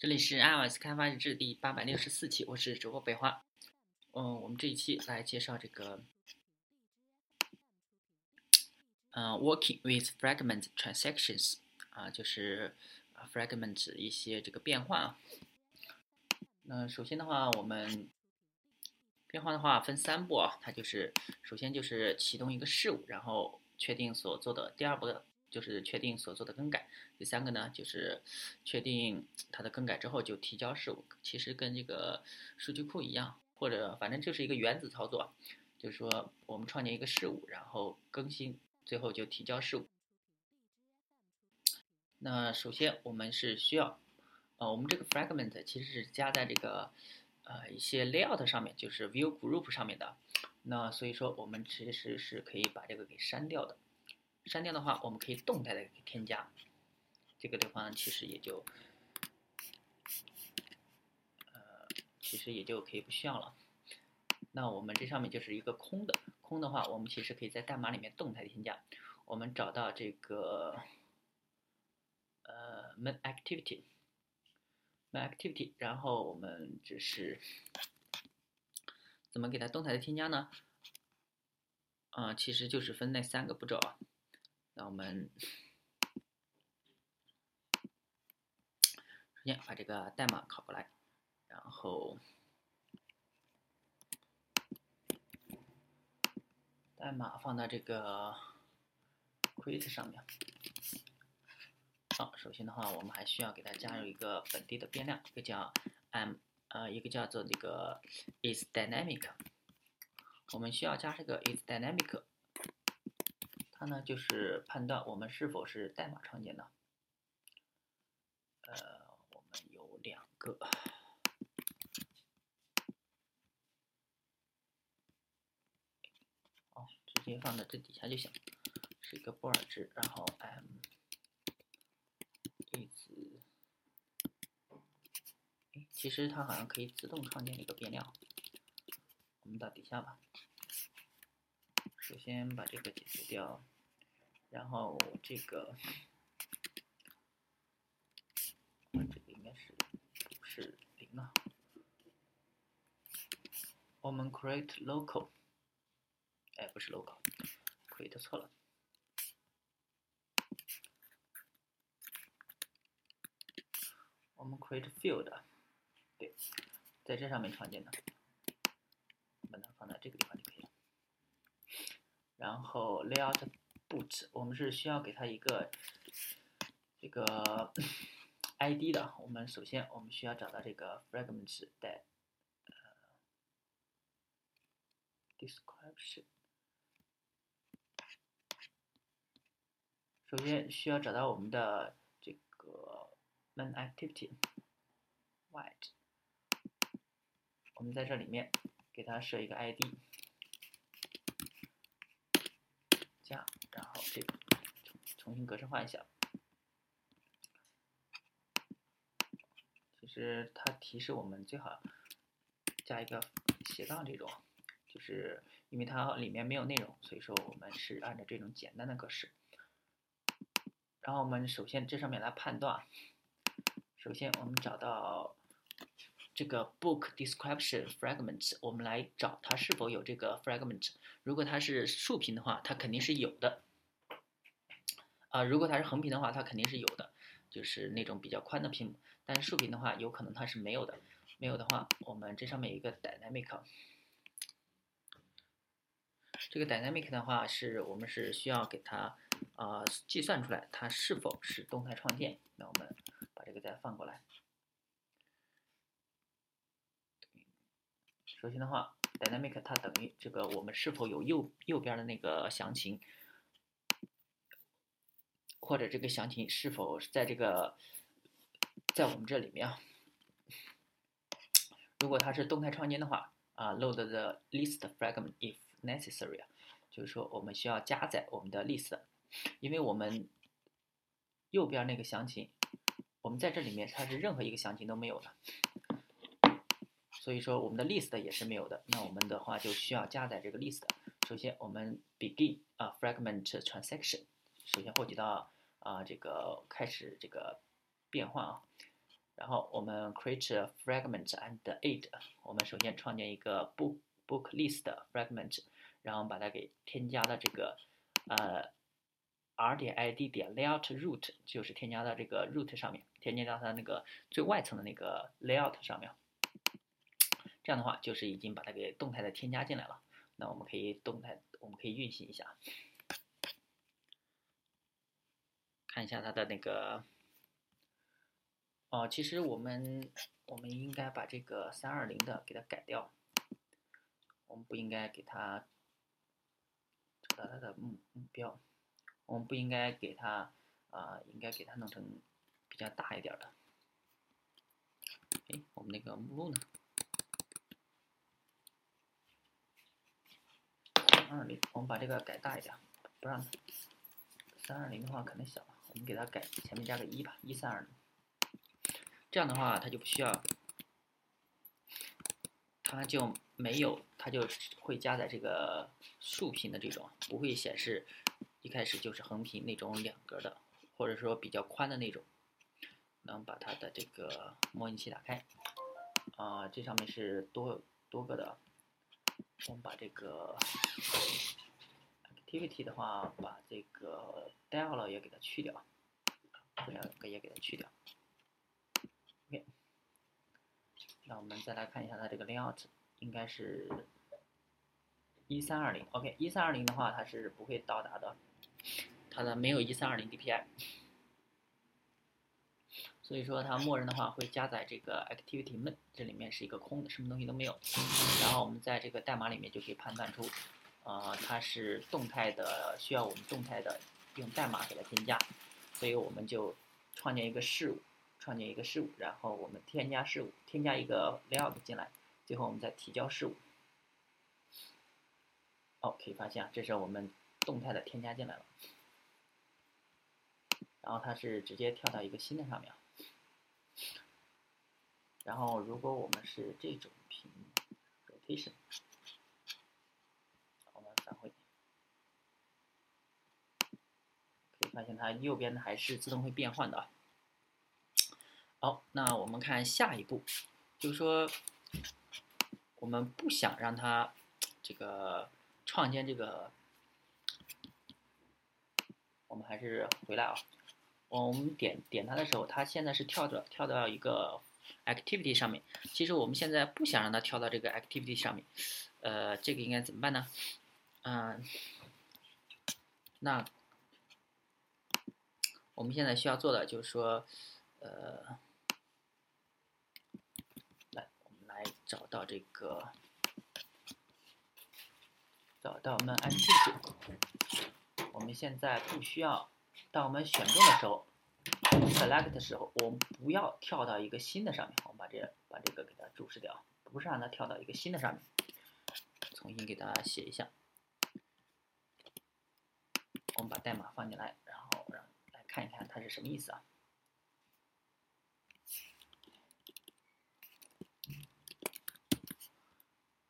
这里是 iOS 开发日志第八百六十四期，我是主播北花。嗯，我们这一期来介绍这个，嗯，Working with Fragment Transactions 啊，就是 Fragment 一些这个变换啊。那首先的话，我们变换的话分三步啊，它就是首先就是启动一个事物，然后确定所做的第二步的。就是确定所做的更改，第三个呢，就是确定它的更改之后就提交事务。其实跟这个数据库一样，或者反正就是一个原子操作，就是说我们创建一个事务，然后更新，最后就提交事务。那首先我们是需要，呃，我们这个 fragment 其实是加在这个呃一些 layout 上面，就是 view group 上面的。那所以说我们其实是可以把这个给删掉的。删掉的话，我们可以动态的添加，这个地方其实也就，呃，其实也就可以不需要了。那我们这上面就是一个空的，空的话，我们其实可以在代码里面动态添加。我们找到这个，呃，main activity，main activity，然后我们只是怎么给它动态的添加呢？啊，其实就是分那三个步骤啊。那我们首先把这个代码拷过来，然后代码放到这个 create 上面。好，首先的话，我们还需要给它加入一个本地的变量，一个叫 m 呃，一个叫做这个 is dynamic。我们需要加这个 is dynamic。它呢，就是判断我们是否是代码创建的。呃，我们有两个，哦，直接放在这底下就行，是一个布尔值，然后 m is，其实它好像可以自动创建一个变量，我们到底下吧。首先把这个解决掉，然后这个，这个应该是是零啊？我们 create local，哎，不是 local，create 错了。我们 create field，对，在这上面创建的，把它放在这个地方。然后 layout boot，我们是需要给它一个这个 ID 的。我们首先我们需要找到这个 fragments 的、呃 description。首先需要找到我们的这个 main activity white。我们在这里面给它设一个 ID。加，然后这个重新格式化一下。其实它提示我们最好加一个斜杠这种，就是因为它里面没有内容，所以说我们是按照这种简单的格式。然后我们首先这上面来判断，首先我们找到。这个 book description fragments，我们来找它是否有这个 fragment。如果它是竖屏的话，它肯定是有的。啊，如果它是横屏的话，它肯定是有的，就是那种比较宽的屏幕。但是竖屏的话，有可能它是没有的。没有的话，我们这上面有一个 dynamic。这个 dynamic 的话，是我们是需要给它啊计算出来它是否是动态创建。那我们把这个再放过来。首先的话，dynamic 它等于这个我们是否有右右边的那个详情，或者这个详情是否在这个在我们这里面啊？如果它是动态创建的话啊，load the list fragment if necessary，就是说我们需要加载我们的 list，因为我们右边那个详情，我们在这里面它是任何一个详情都没有的。所以说我们的 list 也是没有的，那我们的话就需要加载这个 list。首先我们 begin 啊 fragment transaction，首先获取到啊这个开始这个变换啊，然后我们 create a fragment and add，我们首先创建一个 book book list fragment，然后把它给添加到这个呃 r 点 id 点 layout root，就是添加到这个 root 上面，添加到它那个最外层的那个 layout 上面。这样的话，就是已经把它给动态的添加进来了。那我们可以动态，我们可以运行一下，看一下它的那个。哦，其实我们我们应该把这个三二零的给它改掉，我们不应该给它找到它的目目标，我们不应该给它啊，应该给它弄成比较大一点的。哎，我们那个目录呢？三二零，我们把这个改大一点，不让它三二零的话可能小，我们给它改前面加个一吧，一三二零。这样的话，它就不需要，它就没有，它就会加在这个竖屏的这种，不会显示一开始就是横屏那种两格的，或者说比较宽的那种。能把它的这个模拟器打开，啊，这上面是多多个的。我们把这个 activity 的话，把这个 dial 也给它去掉，这两个也给它去掉。OK，那我们再来看一下它这个 layout，应该是一三二零。OK，一三二零的话，它是不会到达的，它的没有一三二零 DPI，所以说它默认的话会加载这个 activity main 这里面是一个空的，什么东西都没有。然后我们在这个代码里面就可以判断出，呃，它是动态的，需要我们动态的用代码给它添加，所以我们就创建一个事物。创建一个事物，然后我们添加事物，添加一个 layout 进来，最后我们再提交事物。哦，可以发现啊，这是我们动态的添加进来了，然后它是直接跳到一个新的上面。然后如果我们是这种屏 rotation，我们返回，可以发现它右边的还是自动会变换的啊。好，那我们看下一步，就是说，我们不想让它这个创建这个，我们还是回来啊。我们点点它的时候，它现在是跳着跳到一个 activity 上面。其实我们现在不想让它跳到这个 activity 上面，呃，这个应该怎么办呢？嗯，那我们现在需要做的就是说，呃。来，我们来找到这个，找到我们 NTT 我们现在不需要，当我们选中的时候，select 的时候，我们不要跳到一个新的上面，我们把这把这个给它注释掉，不是让它跳到一个新的上面，重新给它写一下，我们把代码放进来，然后让来看一看它是什么意思啊。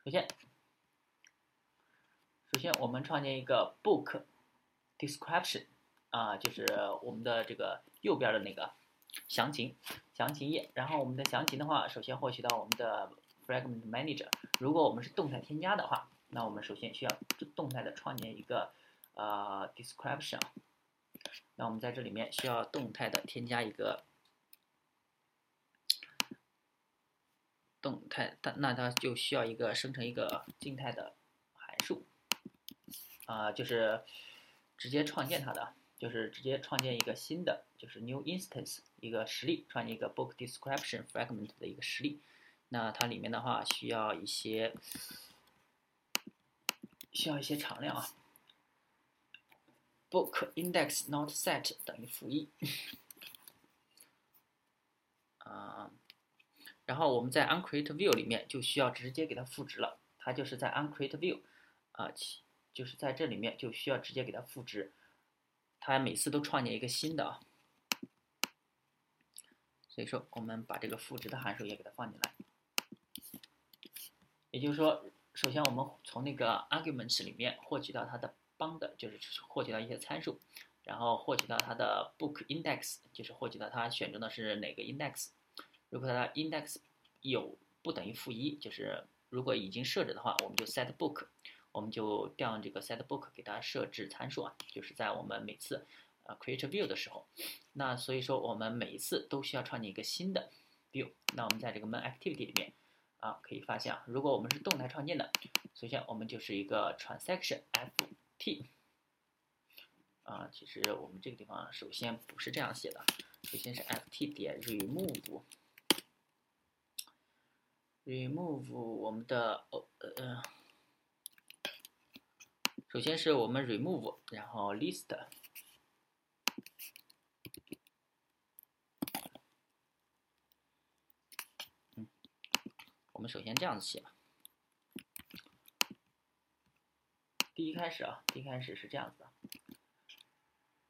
首先，首先我们创建一个 book description 啊，就是我们的这个右边的那个详情详情页。然后我们的详情的话，首先获取到我们的 fragment manager。如果我们是动态添加的话，那我们首先需要动态的创建一个呃 description。那我们在这里面需要动态的添加一个。动态，它那它就需要一个生成一个静态的函数，啊，就是直接创建它的，就是直接创建一个新的，就是 new instance 一个实例，创建一个 book description fragment 的一个实例。那它里面的话需要一些需要一些常量啊，book index not set 等于负一，啊。然后我们在 uncreate view 里面就需要直接给它赋值了，它就是在 uncreate view 啊，就是在这里面就需要直接给它赋值，它每次都创建一个新的啊，所以说我们把这个赋值的函数也给它放进来，也就是说，首先我们从那个 arguments 里面获取到它的 bound，就是获取到一些参数，然后获取到它的 book index，就是获取到它选中的是哪个 index。如果它的 index 有不等于负一，就是如果已经设置的话，我们就 set book，我们就调用这个 set book 给它设置参数啊，就是在我们每次呃 create view 的时候，那所以说我们每一次都需要创建一个新的 view。那我们在这个 main activity 里面啊，可以发现啊，如果我们是动态创建的，首先我们就是一个 transaction ft。啊，其实我们这个地方首先不是这样写的，首先是 ft 点 remove，remove 我们的呃呃，首先是我们 remove，然后 list，嗯，我们首先这样子写吧，第一开始啊，第一开始是这样子的。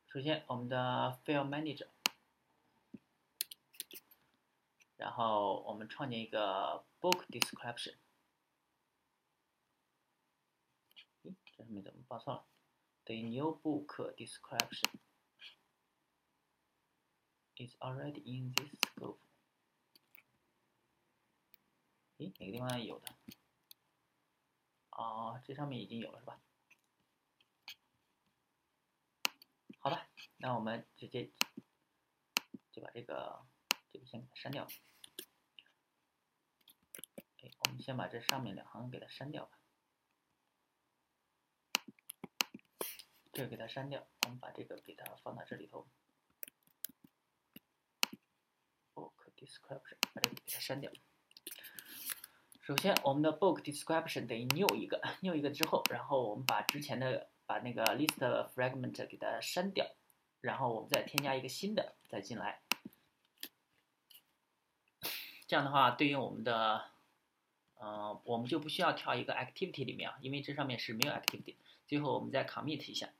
首先，我们的 File Manager，然后我们创建一个 Book Description。没，怎么报错了？等于 New Book Description is already in this scope。诶，哪个地方有的？啊，这上面已经有了是吧？好吧，那我们直接就把这个这个先给它删掉。哎，我们先把这上面两行给它删掉吧。这个给它删掉，我们把这个给它放到这里头。Book description，把这个给它删掉。首先，我们的 book description 等于 new 一个，new 一个之后，然后我们把之前的。把那个 list fragment 给它删掉，然后我们再添加一个新的再进来，这样的话对应我们的，呃，我们就不需要跳一个 activity 里面啊，因为这上面是没有 activity。最后我们再 commit 一下，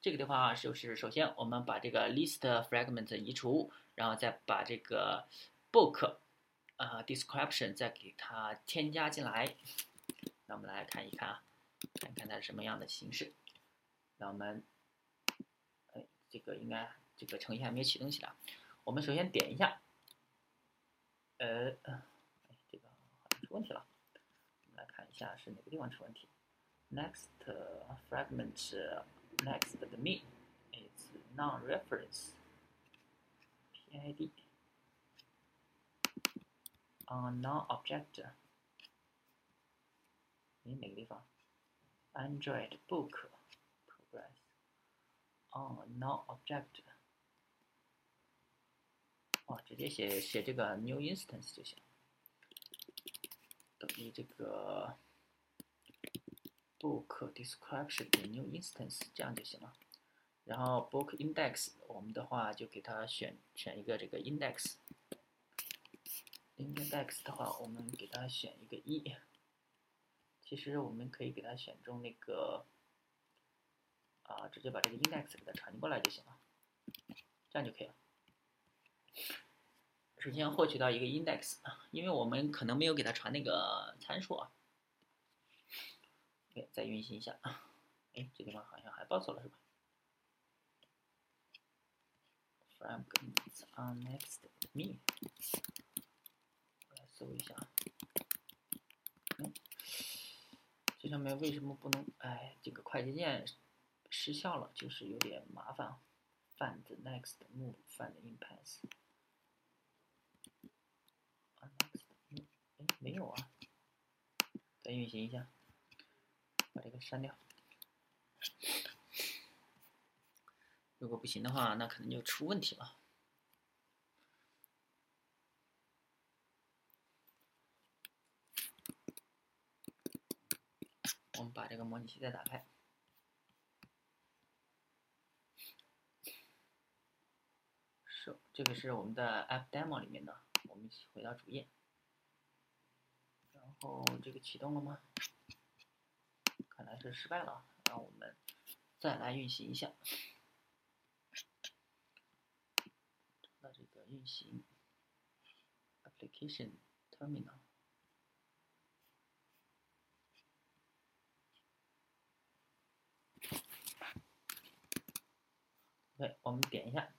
这个的话就是首先我们把这个 list fragment 移除，然后再把这个 book 呃 description 再给它添加进来。那我们来看一看啊，看看它是什么样的形式。那我们，哎，这个应该这个程序还没有启动起来。我们首先点一下，呃，哎，这个好像出问题了。我们来看一下是哪个地方出问题。Next fragment next the me is non-reference PID on non-object。哎，哪个地方？Android book。哦，no object，哦，直接写写这个 new instance 就行，等于这个 Book description 的 new instance 这样就行了。然后 book index 我们的话就给它选选一个这个 index，index 的话我们给它选一个一。其实我们可以给它选中那个。啊，直接把这个 index 给它传过来就行了，这样就可以了。首先获取到一个 index，因为我们可能没有给它传那个参数啊。OK，再运行一下。哎，这地方好像还报错了是吧？Fragments on next me，我来搜一下啊。嗯，这上面为什么不能？哎，这个快捷键。失效了，就是有点麻烦。find next move find in path。啊，next move，哎，没有啊。再运行一下，把这个删掉。如果不行的话，那可能就出问题了。我们把这个模拟器再打开。是这个是我们的 App Demo 里面的，我们回到主页，然后这个启动了吗？看来是失败了，让我们再来运行一下。那这个运行 Application Terminal，OK，，我们点一下。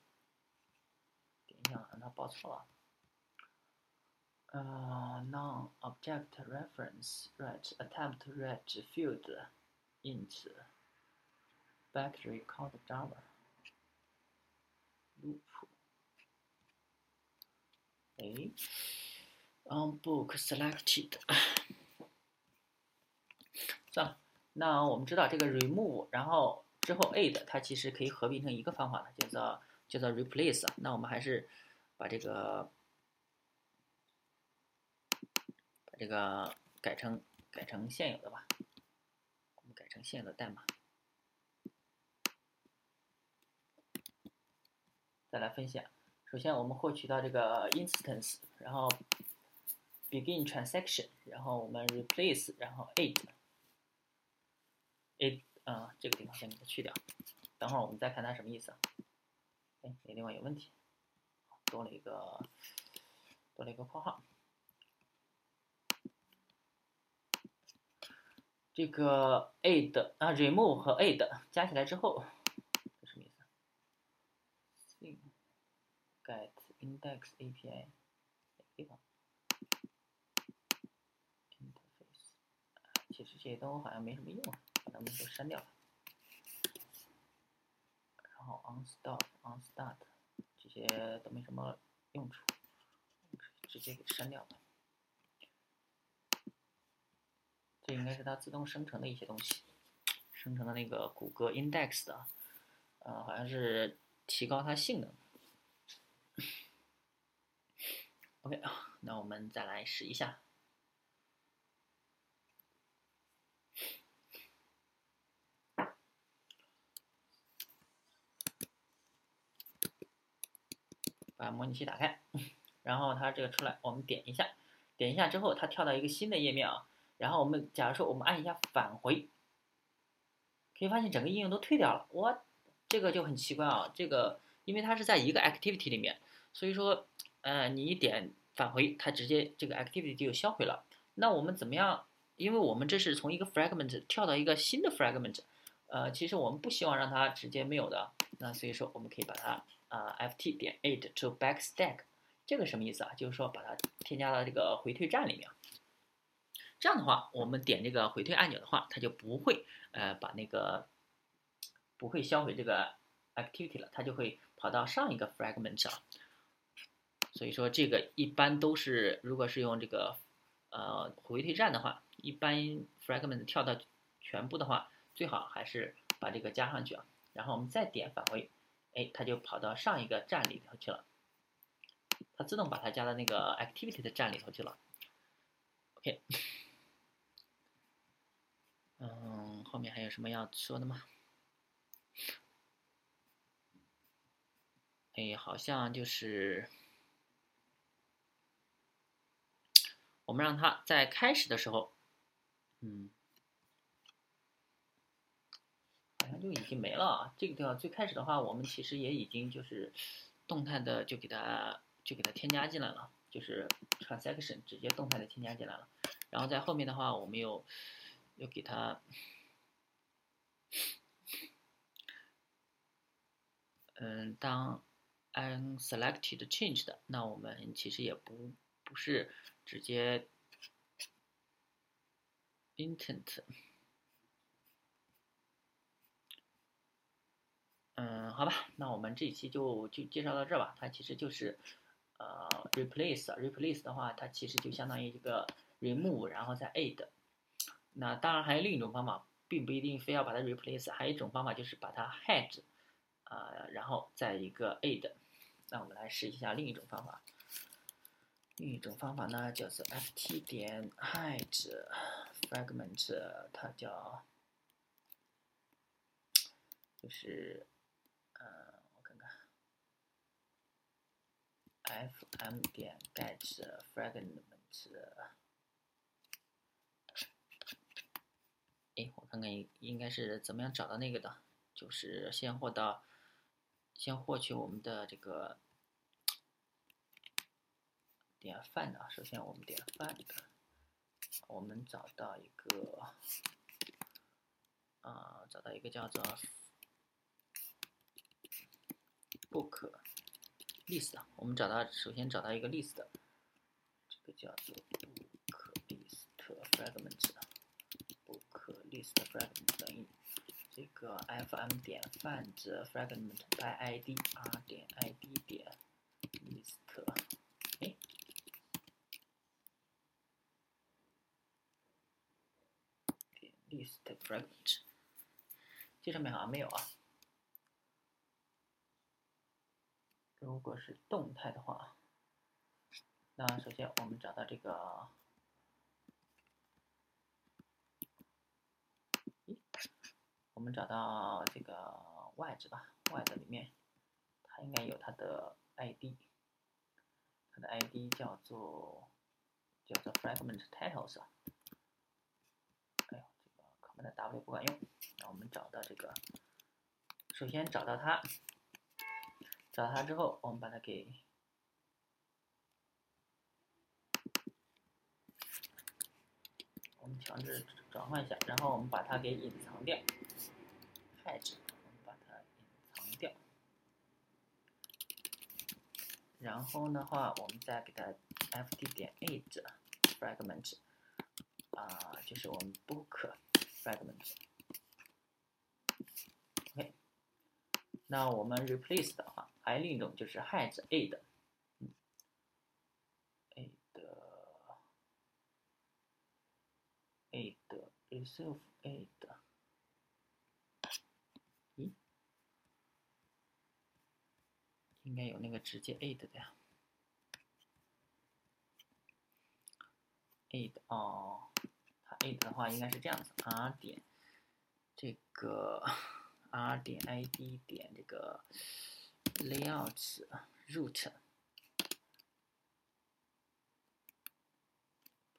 点一下让它报错了。呃，non-object reference right attempt read field int back record Java loop。哎，on book selected。算了，那我们知道这个 remove，然后之后 add，它其实可以合并成一个方法的，叫做叫做 replace。那我们还是把这个把这个改成改成现有的吧，我们改成现有的代码。再来分享，首先我们获取到这个 instance，然后 begin transaction，然后我们 replace，然后 it it 啊，这个地方先给它去掉，等会儿我们再看它什么意思。哎，这个地方有问题，多了一个多了一个括号。这个 add 啊，remove 和 add 加起来之后，这什么意思？get index API 地方？interface，其实这些都好像没什么用啊。把它们都删掉了，然后 on stop on start 这些都没什么用处，直接给删掉了。应该是它自动生成的一些东西，生成的那个谷歌 index 的，呃，好像是提高它性能。OK，那我们再来试一下。把模拟器打开，然后它这个出来，我们点一下，点一下之后，它跳到一个新的页面啊。然后我们假如说我们按一下返回，可以发现整个应用都退掉了。我这个就很奇怪啊，这个因为它是在一个 activity 里面，所以说，呃，你一点返回，它直接这个 activity 就销毁了。那我们怎么样？因为我们这是从一个 fragment 跳到一个新的 fragment，呃，其实我们不希望让它直接没有的，那所以说我们可以把它。啊，ft 点 add to backstack，这个什么意思啊？就是说把它添加到这个回退站里面。这样的话，我们点这个回退按钮的话，它就不会呃把那个不会销毁这个 activity 了，它就会跑到上一个 fragment 啊。所以说这个一般都是，如果是用这个呃回退站的话，一般 fragment 跳到全部的话，最好还是把这个加上去啊。然后我们再点返回。哎，它就跑到上一个站里头去了，它自动把它加到那个 activity 的站里头去了。OK，嗯，后面还有什么要说的吗？哎，好像就是我们让它在开始的时候，嗯。好像就已经没了啊！这个地方最开始的话，我们其实也已经就是动态的就给它就给它添加进来了，就是 transaction 直接动态的添加进来了。然后在后面的话，我们又又给它，嗯，当 unselected changed，，那我们其实也不不是直接 intent。嗯，好吧，那我们这一期就就介绍到这吧。它其实就是，呃，replace，replace 的话，它其实就相当于一个 remove，然后再 add。那当然还有另一种方法，并不一定非要把它 replace，还有一种方法就是把它 hedge，啊，然后再一个 add。那我们来试一下另一种方法。另一种方法呢，叫做 ft 点 hedge fragment，它叫，就是嗯，我看看。fm 点 get fragment，哎，我看看应该是怎么样找到那个的，就是先获到，先获取我们的这个点 find 啊，首先我们点 find，我们找到一个，啊，找到一个叫做 book。list，我们找到，首先找到一个 list，这个叫做 book list fragment book list fragment 等于这个 fm 点 find fragment by id r 点 id 点 list 哎，点 list fragment 这上面好像没有啊。如果是动态的话，那首先我们找到这个，我们找到这个外置吧，外置里面它应该有它的 ID，它的 ID 叫做叫做 fragment titles 啊。哎呦，这个 command W 不管用，那我们找到这个，首先找到它。找到它之后，我们把它给，我们强制转换一下，然后我们把它给隐藏掉，hide，我们把它隐藏掉，然后的话，我们再给它 fd 点 age fragment，啊，就是我们 book fragment。OK，那我们 replace 的话。还有另一种就是 hide aid，嗯，aid，aid self aid 咦，应该有那个直接 aid 的呀，aid 哦，它 aid 的话应该是这样子，r 点这个 r 点 id 点这个。layout root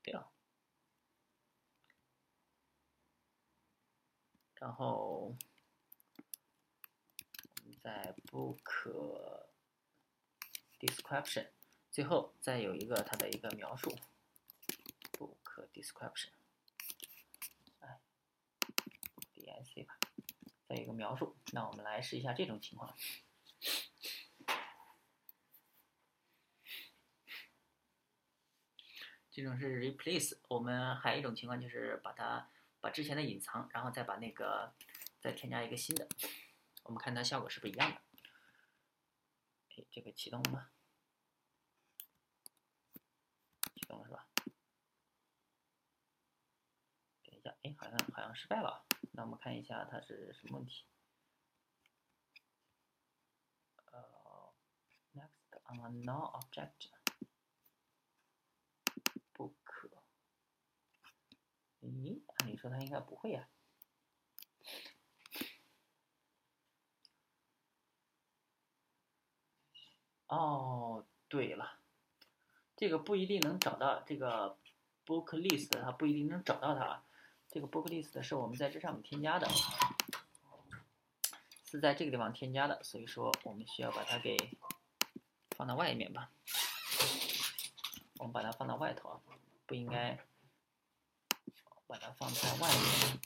掉，然后在 book description 最后再有一个它的一个描述 book description，哎，dic 吧，再有一个描述，那我们来试一下这种情况。这种是 replace，我们还有一种情况就是把它把之前的隐藏，然后再把那个再添加一个新的，我们看它效果是不是一样的。哎，这个启动了吗？启动了是吧？等一下，哎，好像好像失败了。那我们看一下它是什么问题。呃，next on a non-object。咦，按理说他应该不会呀。哦，对了，这个不一定能找到这个 book list，它不一定能找到它。这个 book list 是我们在这上面添加的，是在这个地方添加的，所以说我们需要把它给放到外面吧。我们把它放到外头啊，不应该。把它放在外面，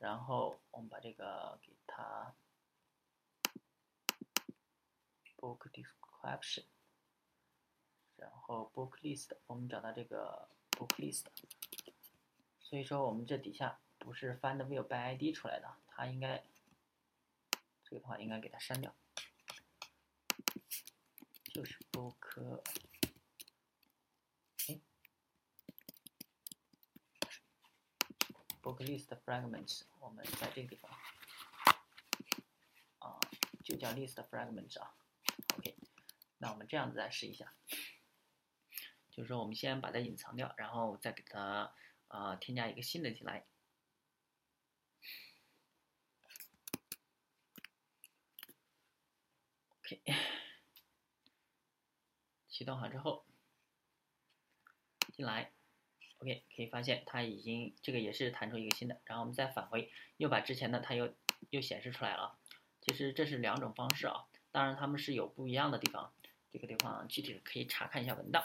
然后我们把这个给它 book description，然后 book list，我们找到这个 book list，所以说我们这底下不是 find view by id 出来的，它应该这个的话应该给它删掉，就是 book。Book list fragments，我们在这个地方啊，就叫 list fragments 啊。OK，那我们这样子再试一下，就是说我们先把它隐藏掉，然后再给它啊添加一个新的进来。OK，启动好之后进来。OK，可以发现它已经这个也是弹出一个新的，然后我们再返回，又把之前的它又又显示出来了。其实这是两种方式啊，当然它们是有不一样的地方，这个地方具体的可以查看一下文档。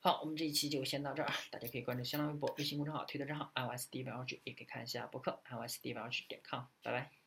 好，我们这一期就先到这儿，大家可以关注新浪微博、微信公众号、推特账号 iOS D V L G，也可以看一下博客 iOS D V L G 点 com，拜拜。